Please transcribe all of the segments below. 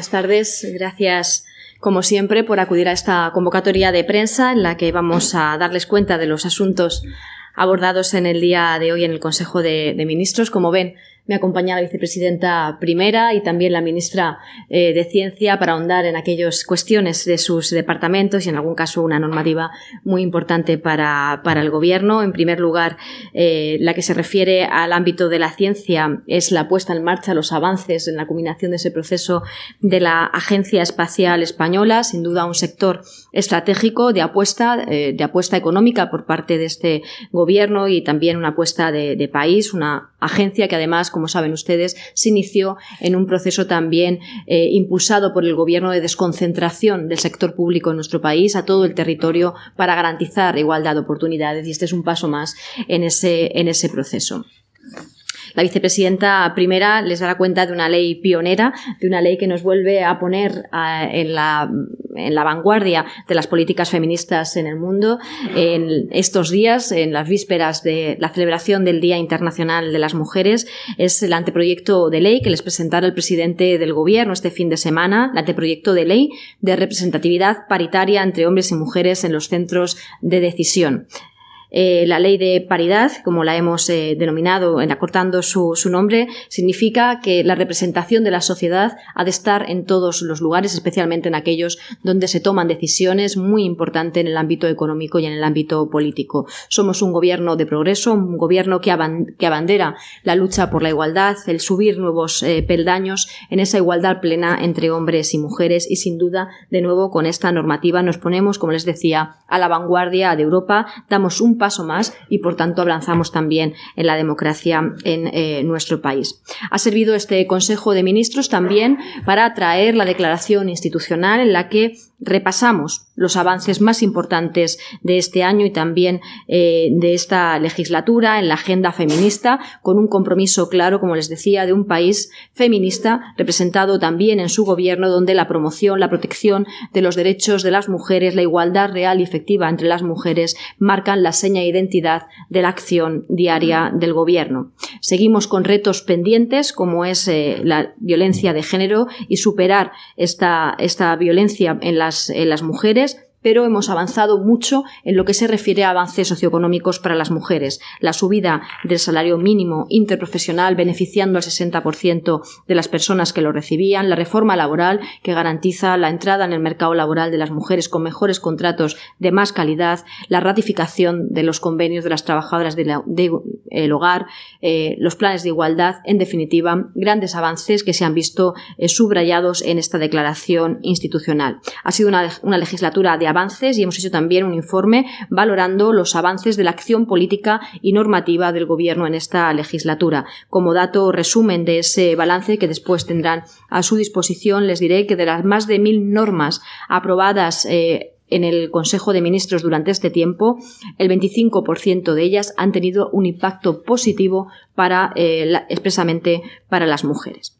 Buenas tardes. Gracias, como siempre, por acudir a esta convocatoria de prensa en la que vamos a darles cuenta de los asuntos abordados en el día de hoy en el Consejo de, Ministros. Como ven, me acompaña la vicepresidenta primera y también la ministra eh, de Ciencia para ahondar en aquellas cuestiones de sus departamentos y en algún caso una normativa muy importante para, el Gobierno. En primer lugar, eh, la que se refiere al ámbito de la ciencia es la puesta en marcha, los avances en la culminación de ese proceso de la Agencia Espacial Española, sin duda un sector estratégico de apuesta, eh, de apuesta económica por parte de este Gobierno y también una apuesta de país, una agencia que además, como saben ustedes, se inició en un proceso también eh, impulsado por el Gobierno de desconcentración del sector público en nuestro país a todo el territorio para garantizar igualdad de oportunidades y este es un paso más en ese, en ese proceso. La vicepresidenta primera les dará cuenta de una ley pionera, de una ley que nos vuelve a poner en, la, en, la, vanguardia de las políticas feministas en el mundo. En estos días, en las vísperas de la celebración del Día Internacional de las Mujeres, es el anteproyecto de ley que les presentará el presidente del Gobierno este fin de semana, el anteproyecto de ley de representatividad paritaria entre hombres y mujeres en los centros de decisión. Eh, la ley de paridad, como la hemos eh, denominado en acortando su, nombre, significa que la representación de la sociedad ha de estar en todos los lugares, especialmente en aquellos donde se toman decisiones muy importantes en el ámbito económico y en el ámbito político. Somos un gobierno de progreso, un gobierno que, abandera la lucha por la igualdad, el subir nuevos eh, peldaños en esa igualdad plena entre hombres y mujeres y sin duda, de nuevo, con esta normativa nos ponemos, como les decía, a la vanguardia de Europa, damos un paso más y por tanto avanzamos también en la democracia en eh, nuestro país. Ha servido este Consejo de Ministros también para traer la declaración institucional en la que repasamos los avances más importantes de este año y también eh, de esta legislatura en la agenda feminista, con un compromiso claro, como les decía, de un país feminista representado también en su gobierno, donde la promoción, la protección de los derechos de las mujeres, la igualdad real y efectiva entre las mujeres marcan la seña de identidad de la acción diaria del gobierno. Seguimos con retos pendientes, como es eh, la violencia de género y superar esta, esta violencia en la en las mujeres pero hemos avanzado mucho en lo que se refiere a avances socioeconómicos para las mujeres. La subida del salario mínimo interprofesional beneficiando al 60% de las personas que lo recibían, la reforma laboral que garantiza la entrada en el mercado laboral de las mujeres con mejores contratos de más calidad, la ratificación de los convenios de las trabajadoras del de, hogar, eh, los planes de igualdad, en definitiva, grandes avances que se han visto eh, subrayados en esta declaración institucional. Ha sido una, una legislatura de avances y hemos hecho también un informe valorando los avances de la acción política y normativa del Gobierno en esta legislatura. Como dato resumen de ese balance que después tendrán a su disposición, les diré que de las más de mil normas aprobadas eh, en el Consejo de Ministros durante este tiempo, el 25% de ellas han tenido un impacto positivo para, eh, expresamente para las mujeres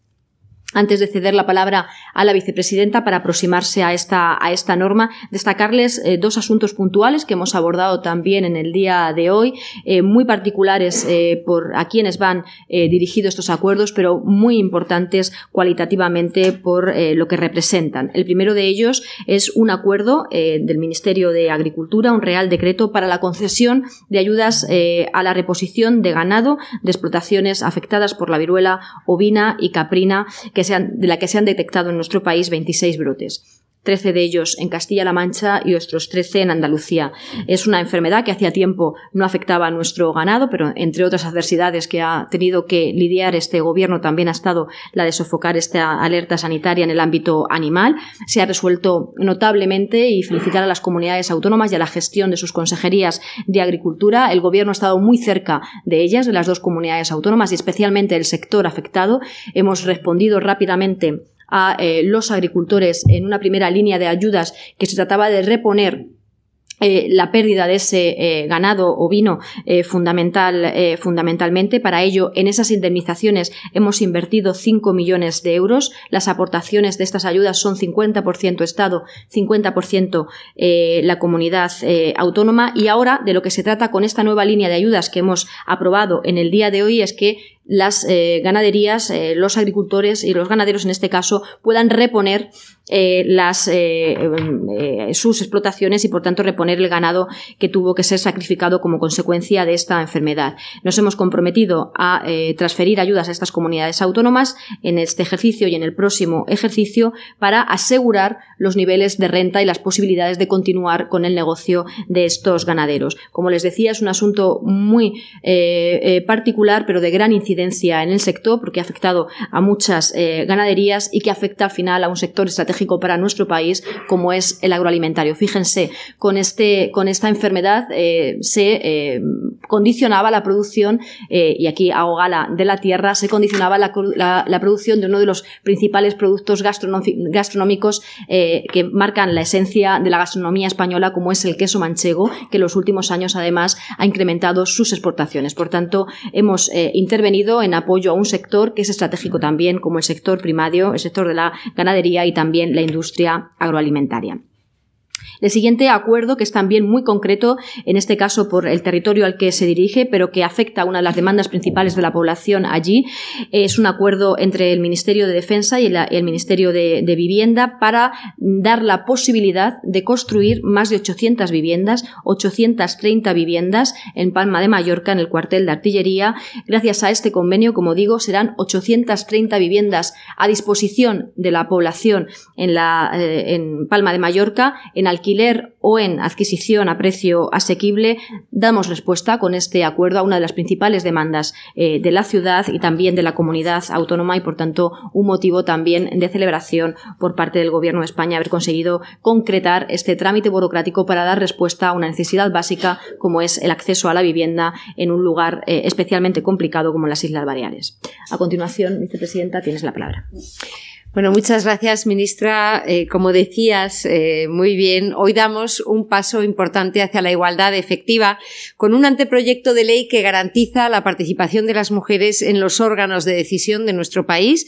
antes de ceder la palabra a la vicepresidenta para aproximarse a esta, a esta norma, destacarles eh, dos asuntos puntuales que hemos abordado también en el día de hoy, eh, muy particulares eh, por a quienes van dirigidos estos acuerdos, pero muy importantes cualitativamente por lo que representan. El primero de ellos es un acuerdo del Ministerio de Agricultura, un real decreto para la concesión de ayudas a la reposición de ganado de explotaciones afectadas por la viruela ovina y caprina de la que se han detectado en nuestro país 26 brotes. 13 de ellos en Castilla-La Mancha y otros 13 en Andalucía. Es una enfermedad que hacía tiempo no afectaba a nuestro ganado, pero entre otras adversidades que ha tenido que lidiar este gobierno también ha estado la de sofocar esta alerta sanitaria en el ámbito animal. Se ha resuelto notablemente y felicitar a las comunidades autónomas y a la gestión de sus consejerías de agricultura. El gobierno ha estado muy cerca de ellas, de las dos comunidades autónomas y especialmente del sector afectado. Hemos respondido rápidamente a eh, los agricultores en una primera línea de ayudas que se trataba de reponer eh, la pérdida de ese eh, ganado ovino eh, fundamental, fundamentalmente. Para ello, en esas indemnizaciones hemos invertido 5 millones de euros. Las aportaciones de estas ayudas son 50% Estado, 50% la comunidad autónoma. Y ahora, de lo que se trata con esta nueva línea de ayudas que hemos aprobado en el día de hoy es que las ganaderías, los agricultores y los ganaderos en este caso puedan reponer las, sus explotaciones y por tanto reponer el ganado que tuvo que ser sacrificado como consecuencia de esta enfermedad. Nos hemos comprometido a eh, transferir ayudas a estas comunidades autónomas en este ejercicio y en el próximo ejercicio para asegurar los niveles de renta y las posibilidades de continuar con el negocio de estos ganaderos. Como les decía, es un asunto muy eh, eh, particular, pero de gran incidencia en el sector, porque ha afectado a muchas ganaderías y que afecta al final a un sector estratégico para nuestro país, como es el agroalimentario. Fíjense, con este con esta enfermedad eh, se eh, condicionaba la producción, eh, y aquí hago gala de la tierra, se condicionaba la, producción de uno de los principales productos gastronómicos que marcan la esencia de la gastronomía española, como es el queso manchego, que en los últimos años además ha incrementado sus exportaciones. Por tanto, hemos intervenido en apoyo a un sector que es estratégico también, como el sector primario, el sector de la ganadería y también la industria agroalimentaria. El siguiente acuerdo, que es también muy concreto, en este caso por el territorio al que se dirige, pero que afecta a una de las demandas principales de la población allí, es un acuerdo entre el Ministerio de Defensa y el, Ministerio de, Vivienda para dar la posibilidad de construir más de 800 viviendas, 830 viviendas en Palma de Mallorca, en el cuartel de artillería. Gracias a este convenio, como digo, serán 830 viviendas a disposición de la población en, eh, en Palma de Mallorca, en alquiler o en adquisición a precio asequible, damos respuesta con este acuerdo a una de las principales demandas eh, de la ciudad y también de la comunidad autónoma y, por tanto, un motivo también de celebración por parte del Gobierno de España haber conseguido concretar este trámite burocrático para dar respuesta a una necesidad básica como es el acceso a la vivienda en un lugar eh, especialmente complicado como las Islas Baleares. A continuación, vicepresidenta, tienes la palabra. Bueno, muchas gracias, ministra. Eh, como decías eh, muy bien, hoy damos un paso importante hacia la igualdad efectiva con un anteproyecto de ley que garantiza la participación de las mujeres en los órganos de decisión de nuestro país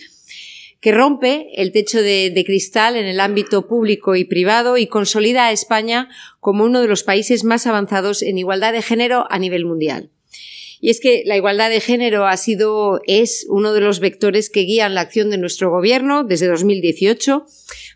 que rompe el techo de, de, cristal en el ámbito público y privado y consolida a España como uno de los países más avanzados en igualdad de género a nivel mundial. Y es que la igualdad de género ha sido, es uno de los vectores que guían la acción de nuestro gobierno desde 2018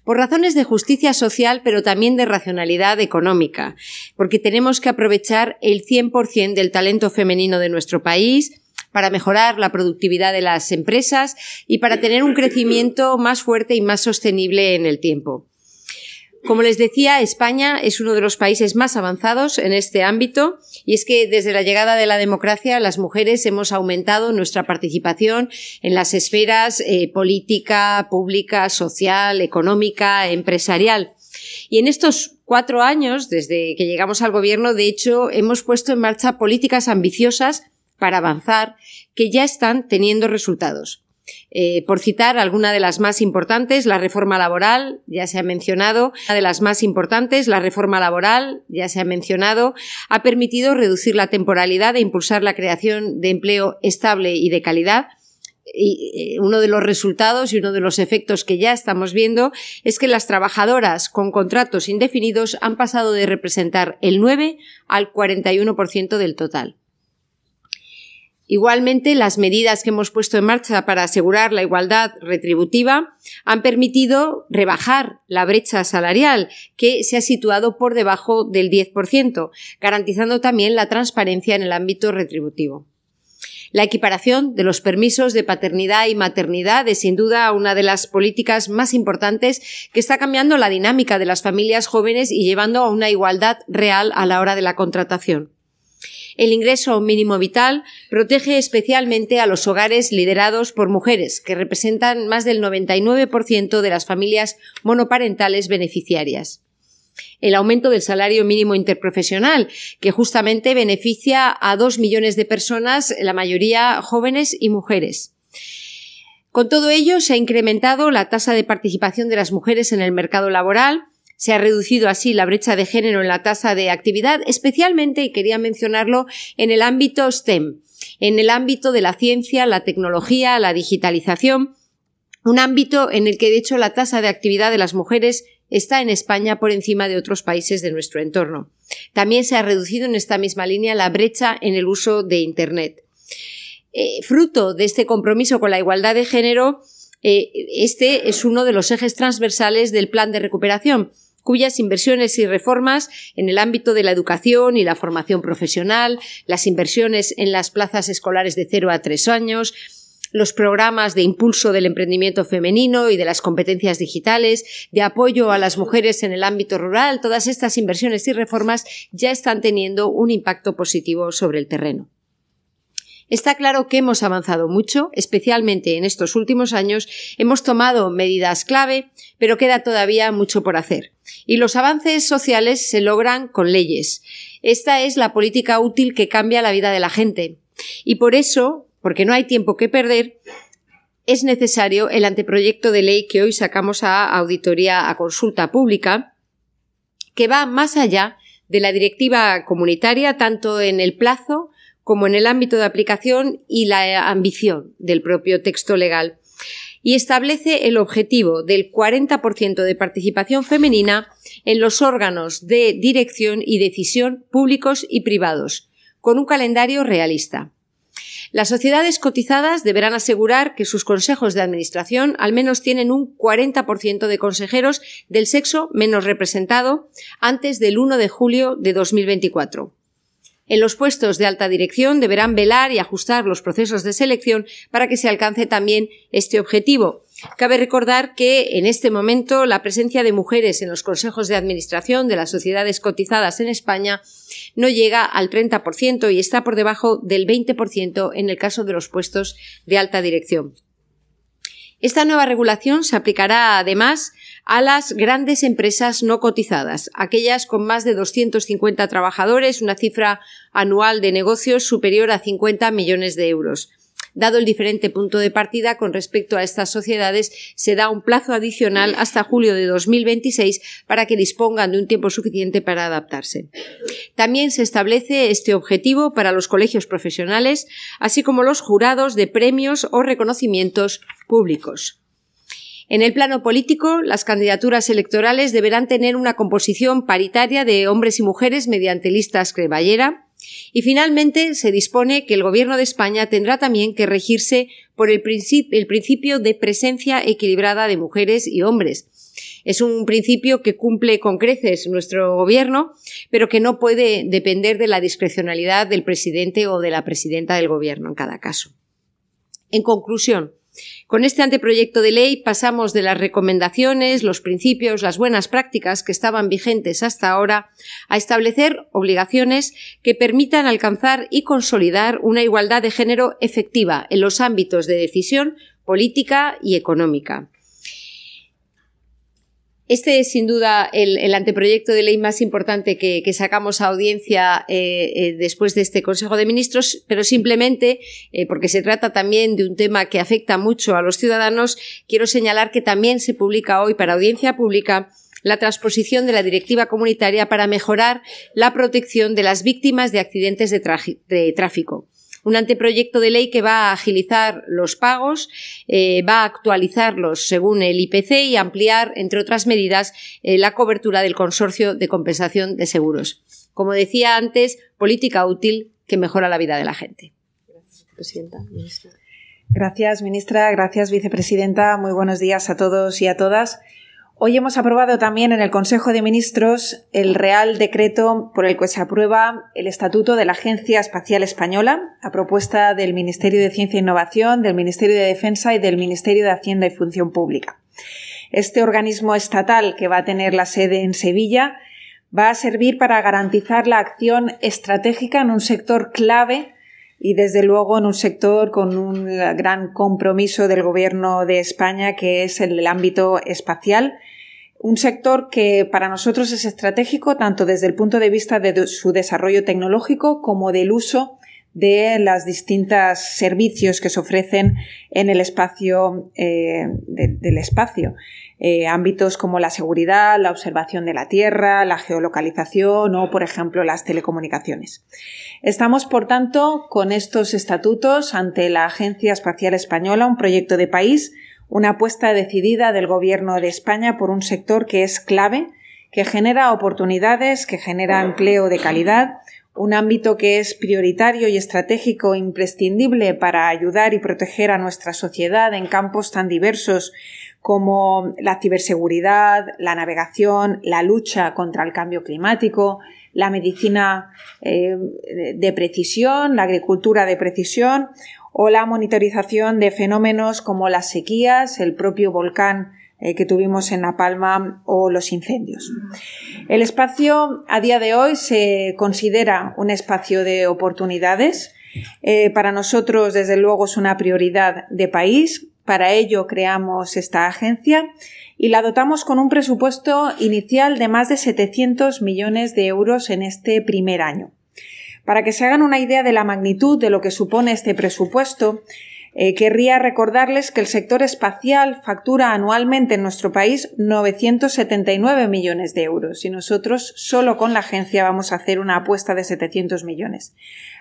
por razones de justicia social, pero también de racionalidad económica, porque tenemos que aprovechar el 100% del talento femenino de nuestro país, para mejorar la productividad de las empresas y para tener un crecimiento más fuerte y más sostenible en el tiempo. Como les decía, España es uno de los países más avanzados en este ámbito y es que desde la llegada de la democracia las mujeres hemos aumentado nuestra participación en las esferas eh, política, pública, social, económica, empresarial. Y en estos cuatro años, desde que llegamos al gobierno, de hecho, hemos puesto en marcha políticas ambiciosas para avanzar que ya están teniendo resultados. Eh, por citar alguna de las más importantes, la reforma laboral, ya se ha mencionado, una de las más importantes, la reforma laboral, ya se ha mencionado, ha permitido reducir la temporalidad e impulsar la creación de empleo estable y de calidad, y eh, uno de los resultados y uno de los efectos que ya estamos viendo es que las trabajadoras con contratos indefinidos han pasado de representar el 9 al 41% del total. Igualmente, las medidas que hemos puesto en marcha para asegurar la igualdad retributiva han permitido rebajar la brecha salarial, que se ha situado por debajo del 10%, garantizando también la transparencia en el ámbito retributivo. La equiparación de los permisos de paternidad y maternidad es sin duda una de las políticas más importantes que está cambiando la dinámica de las familias jóvenes y llevando a una igualdad real a la hora de la contratación. El ingreso mínimo vital protege especialmente a los hogares liderados por mujeres, que representan más del 99% de las familias monoparentales beneficiarias el aumento del salario mínimo interprofesional, que justamente beneficia a dos millones de personas, la mayoría jóvenes y mujeres. Con todo ello, se ha incrementado la tasa de participación de las mujeres en el mercado laboral, Se ha reducido así la brecha de género en la tasa de actividad, especialmente, y quería mencionarlo, en el ámbito STEM, en el ámbito de la ciencia, la tecnología, la digitalización, un ámbito en el que de hecho la tasa de actividad de las mujeres está en España por encima de otros países de nuestro entorno. También se ha reducido en esta misma línea la brecha en el uso de Internet. Eh, fruto de este compromiso con la igualdad de género, eh, este es uno de los ejes transversales del plan de recuperación, cuyas inversiones y reformas en el ámbito de la educación y la formación profesional, las inversiones en las plazas escolares de 0 a 3 años, los programas de impulso del emprendimiento femenino y de las competencias digitales, de apoyo a las mujeres en el ámbito rural, todas estas inversiones y reformas ya están teniendo un impacto positivo sobre el terreno. Está claro que hemos avanzado mucho, especialmente en estos últimos años, hemos tomado medidas clave, pero queda todavía mucho por hacer. Y los avances sociales se logran con leyes. Esta es la política útil que cambia la vida de la gente. Y por eso porque no hay tiempo que perder, es necesario el anteproyecto de ley que hoy sacamos a auditoría a consulta pública, que va más allá de la directiva comunitaria, tanto en el plazo como en el ámbito de aplicación y la ambición del propio texto legal, y establece el objetivo del 40% de participación femenina en los órganos de dirección y decisión públicos y privados, con un calendario realista. Las sociedades cotizadas deberán asegurar que sus consejos de administración al menos tienen un 40% de consejeros del sexo menos representado antes del 1 de julio de 2024. En los puestos de alta dirección deberán velar y ajustar los procesos de selección para que se alcance también este objetivo. Cabe recordar que en este momento la presencia de mujeres en los consejos de administración de las sociedades cotizadas en España no llega al 30% y está por debajo del 20% en el caso de los puestos de alta dirección. Esta nueva regulación se aplicará además a las grandes empresas no cotizadas, aquellas con más de 250 trabajadores, una cifra anual de negocios superior a 50 millones de euros. Dado el diferente punto de partida con respecto a estas sociedades, se da un plazo adicional hasta julio de 2026 para que dispongan de un tiempo suficiente para adaptarse. También se establece este objetivo para los colegios profesionales, así como los jurados de premios o reconocimientos públicos. En el plano político, las candidaturas electorales deberán tener una composición paritaria de hombres y mujeres mediante listas cremallera, y finalmente se dispone que el Gobierno de España tendrá también que regirse por el, principio de presencia equilibrada de mujeres y hombres. Es un principio que cumple con creces nuestro Gobierno, pero que no puede depender de la discrecionalidad del presidente o de la presidenta del Gobierno en cada caso. En conclusión, con este anteproyecto de ley pasamos de las recomendaciones, los principios, las buenas prácticas que estaban vigentes hasta ahora a establecer obligaciones que permitan alcanzar y consolidar una igualdad de género efectiva en los ámbitos de decisión política y económica. Este es sin duda el, anteproyecto de ley más importante que, sacamos a audiencia eh, eh, después de este Consejo de Ministros, pero simplemente, eh, porque se trata también de un tema que afecta mucho a los ciudadanos, quiero señalar que también se publica hoy para audiencia pública la transposición de la directiva comunitaria para mejorar la protección de las víctimas de accidentes de tráfico un anteproyecto de ley que va a agilizar los pagos, eh, va a actualizarlos según el IPC y ampliar, entre otras medidas, eh, la cobertura del consorcio de compensación de seguros. Como decía antes, política útil que mejora la vida de la gente. Gracias, presidenta. Gracias, ministra. Gracias, vicepresidenta. Muy buenos días a todos y a todas. Hoy hemos aprobado también en el Consejo de Ministros el Real Decreto por el que se aprueba el Estatuto de la Agencia Espacial Española, a propuesta del Ministerio de Ciencia e Innovación, del Ministerio de Defensa y del Ministerio de Hacienda y Función Pública. Este organismo estatal, que va a tener la sede en Sevilla, va a servir para garantizar la acción estratégica en un sector clave y desde luego en un sector con un gran compromiso del Gobierno de España que es el ámbito espacial un sector que para nosotros es estratégico tanto desde el punto de vista de su desarrollo tecnológico como del uso de los distintos servicios que se ofrecen en el espacio eh, del espacio. Eh, ámbitos como la seguridad, la observación de la Tierra, la geolocalización o, por ejemplo, las telecomunicaciones. Estamos, por tanto, con estos estatutos ante la Agencia Espacial Española, un proyecto de país, una apuesta decidida del Gobierno de España por un sector que es clave, que genera oportunidades, que genera empleo de calidad, un ámbito que es prioritario y estratégico imprescindible para ayudar y proteger a nuestra sociedad en campos tan diversos como la ciberseguridad, la navegación, la lucha contra el cambio climático, la medicina eh, de precisión, la agricultura de precisión o la monitorización de fenómenos como las sequías, el propio volcán eh, que tuvimos en La Palma o los incendios. El espacio a día de hoy se considera un espacio de oportunidades. Eh, para nosotros, desde luego, es una prioridad de país para ello creamos esta agencia y la dotamos con un presupuesto inicial de más de 700 millones de euros en este primer año. Para que se hagan una idea de la magnitud de lo que supone este presupuesto, eh, querría recordarles que el sector espacial factura anualmente en nuestro país 979 millones de euros y nosotros solo con la agencia vamos a hacer una apuesta de 700 millones.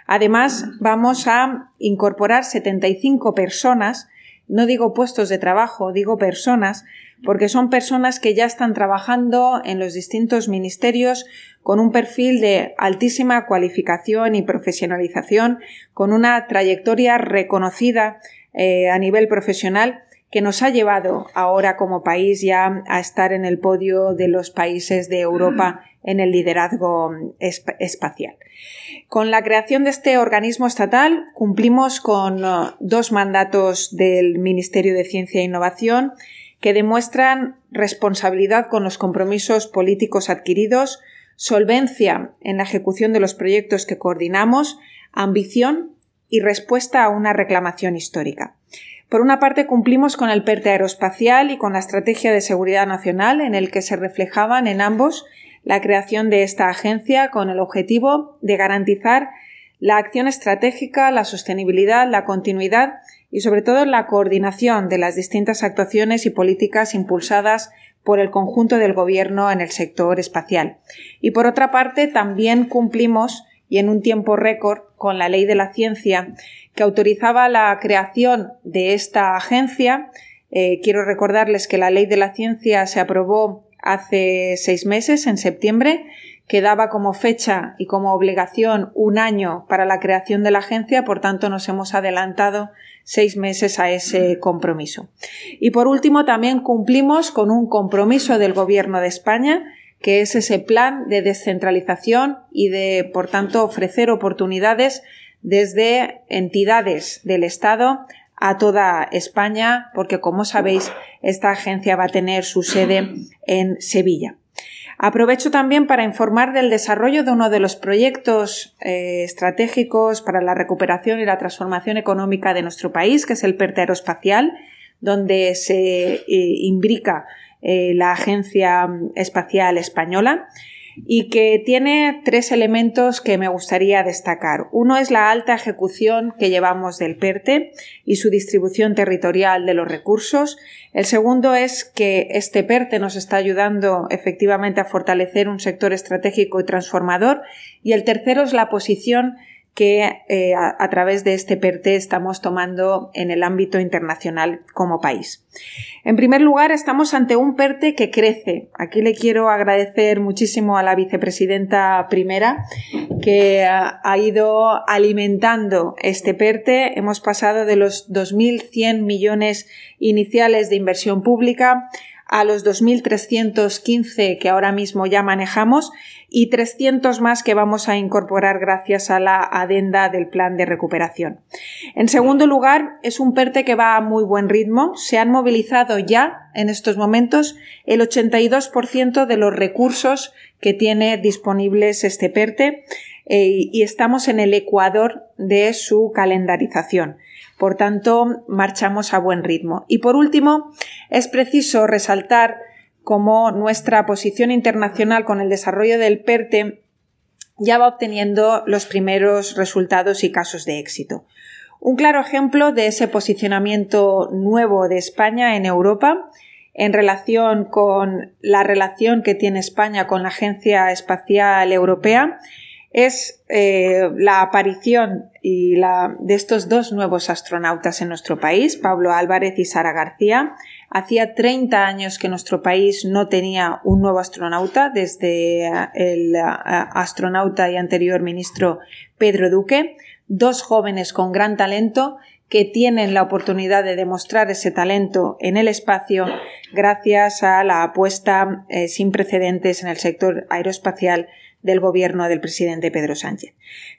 Además, vamos a incorporar 75 personas no digo puestos de trabajo, digo personas, porque son personas que ya están trabajando en los distintos ministerios con un perfil de altísima cualificación y profesionalización, con una trayectoria reconocida eh, a nivel profesional que nos ha llevado ahora como país ya a estar en el podio de los países de Europa en el liderazgo espacial. Con la creación de este organismo estatal cumplimos con uh, dos mandatos del Ministerio de Ciencia e Innovación que demuestran responsabilidad con los compromisos políticos adquiridos, solvencia en la ejecución de los proyectos que coordinamos, ambición y respuesta a una reclamación histórica. Por una parte, cumplimos con el PERTE aeroespacial y con la Estrategia de Seguridad Nacional, en el que se reflejaban en ambos la creación de esta agencia con el objetivo de garantizar la acción estratégica, la sostenibilidad, la continuidad y sobre todo la coordinación de las distintas actuaciones y políticas impulsadas por el conjunto del Gobierno en el sector espacial. Y por otra parte, también cumplimos y en un tiempo récord con la Ley de la Ciencia que autorizaba la creación de esta agencia. Eh, quiero recordarles que la Ley de la Ciencia se aprobó hace seis meses, en septiembre, que daba como fecha y como obligación un año para la creación de la agencia, por tanto nos hemos adelantado seis meses a ese compromiso. Y por último, también cumplimos con un compromiso del Gobierno de España, que es ese plan de descentralización y de, por tanto, ofrecer oportunidades desde entidades del Estado a toda España, porque como sabéis, esta agencia va a tener su sede en Sevilla. Aprovecho también para informar del desarrollo de uno de los proyectos eh, estratégicos para la recuperación y la transformación económica de nuestro país, que es el PERTE Aeroespacial, donde se eh, imbrica eh, la Agencia Espacial Española y que tiene tres elementos que me gustaría destacar. Uno es la alta ejecución que llevamos del PERTE y su distribución territorial de los recursos. El segundo es que este PERTE nos está ayudando efectivamente a fortalecer un sector estratégico y transformador. Y el tercero es la posición que eh, a, través de este PERTE estamos tomando en el ámbito internacional como país. En primer lugar, estamos ante un PERTE que crece. Aquí le quiero agradecer muchísimo a la vicepresidenta primera que ha ido alimentando este PERTE. Hemos pasado de los 2.100 millones iniciales de inversión pública a los 2.315 que ahora mismo ya manejamos y 300 más que vamos a incorporar gracias a la adenda del plan de recuperación. En segundo lugar, es un PERTE que va a muy buen ritmo. Se han movilizado ya en estos momentos el 82% de los recursos que tiene disponibles este PERTE eh, y estamos en el ecuador de su calendarización. Por tanto, marchamos a buen ritmo. Y por último, es preciso resaltar cómo nuestra posición internacional con el desarrollo del PERTE ya va obteniendo los primeros resultados y casos de éxito. Un claro ejemplo de ese posicionamiento nuevo de España en Europa en relación con la relación que tiene España con la Agencia Espacial Europea es eh, la aparición de estos dos nuevos astronautas en nuestro país, Pablo Álvarez y Sara García. Hacía 30 años que nuestro país no tenía un nuevo astronauta desde eh, el eh, astronauta y anterior ministro Pedro Duque, dos jóvenes con gran talento que tienen la oportunidad de demostrar ese talento en el espacio gracias a la apuesta sin precedentes en el sector aeroespacial del gobierno del presidente Pedro Sánchez.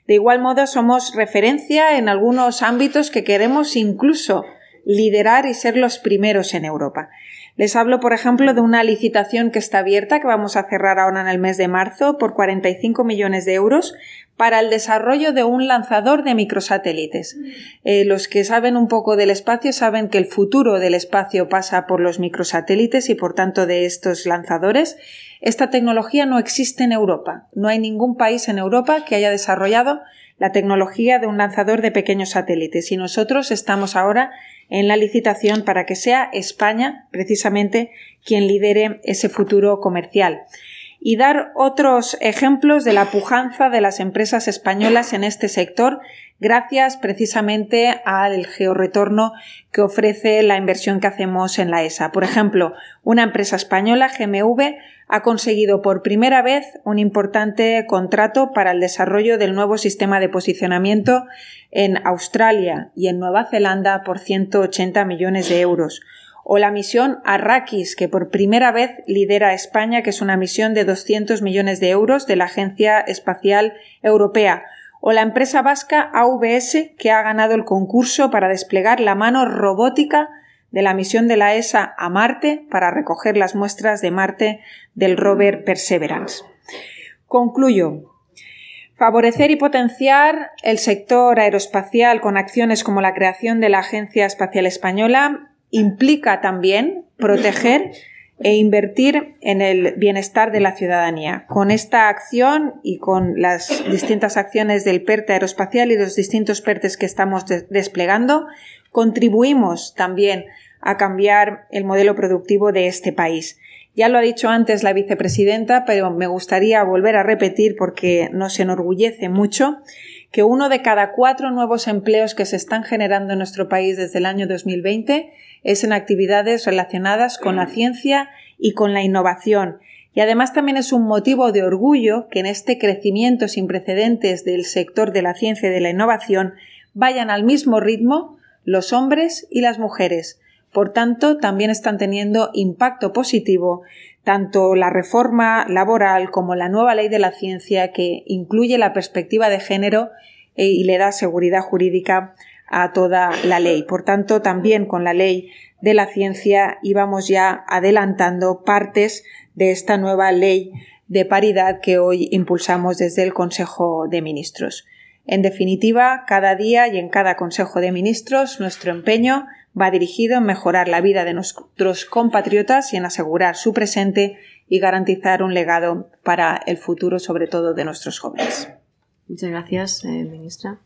De igual modo, somos referencia en algunos ámbitos que queremos incluso liderar y ser los primeros en Europa. Les hablo, por ejemplo, de una licitación que está abierta, que vamos a cerrar ahora en el mes de marzo, por 45 millones de euros, para el desarrollo de un lanzador de microsatélites. Eh, los que saben un poco del espacio saben que el futuro del espacio pasa por los microsatélites y, por tanto, de estos lanzadores. Esta tecnología no existe en Europa. No hay ningún país en Europa que haya desarrollado la tecnología de un lanzador de pequeños satélites y nosotros estamos ahora en la licitación para que sea España precisamente quien lidere ese futuro comercial y dar otros ejemplos de la pujanza de las empresas españolas en este sector gracias precisamente al georretorno que ofrece la inversión que hacemos en la ESA. Por ejemplo, una empresa española, GMV, ha conseguido por primera vez un importante contrato para el desarrollo del nuevo sistema de posicionamiento en Australia y en Nueva Zelanda por 180 millones de euros. O la misión Arrakis, que por primera vez lidera España, que es una misión de 200 millones de euros de la Agencia Espacial Europea. O la empresa vasca AVS, que ha ganado el concurso para desplegar la mano robótica de la misión de la ESA a Marte para recoger las muestras de Marte del rover Perseverance. Concluyo. Favorecer y potenciar el sector aeroespacial con acciones como la creación de la Agencia Espacial Española implica también proteger e invertir en el bienestar de la ciudadanía. Con esta acción y con las distintas acciones del PERTE aeroespacial y los distintos PERTES que estamos desplegando, contribuimos también a cambiar el modelo productivo de este país. Ya lo ha dicho antes la vicepresidenta, pero me gustaría volver a repetir porque nos enorgullece mucho que uno de cada cuatro nuevos empleos que se están generando en nuestro país desde el año 2020 es en actividades relacionadas con la ciencia y con la innovación. Y además también es un motivo de orgullo que en este crecimiento sin precedentes del sector de la ciencia y de la innovación vayan al mismo ritmo los hombres y las mujeres, por tanto, también están teniendo impacto positivo tanto la reforma laboral como la nueva ley de la ciencia que incluye la perspectiva de género y le da seguridad jurídica a toda la ley. Por tanto, también con la ley de la ciencia íbamos ya adelantando partes de esta nueva ley de paridad que hoy impulsamos desde el Consejo de Ministros. En definitiva, cada día y en cada Consejo de Ministros nuestro empeño va dirigido en mejorar la vida de nuestros compatriotas y en asegurar su presente y garantizar un legado para el futuro, sobre todo de nuestros jóvenes. Muchas gracias, eh, ministra.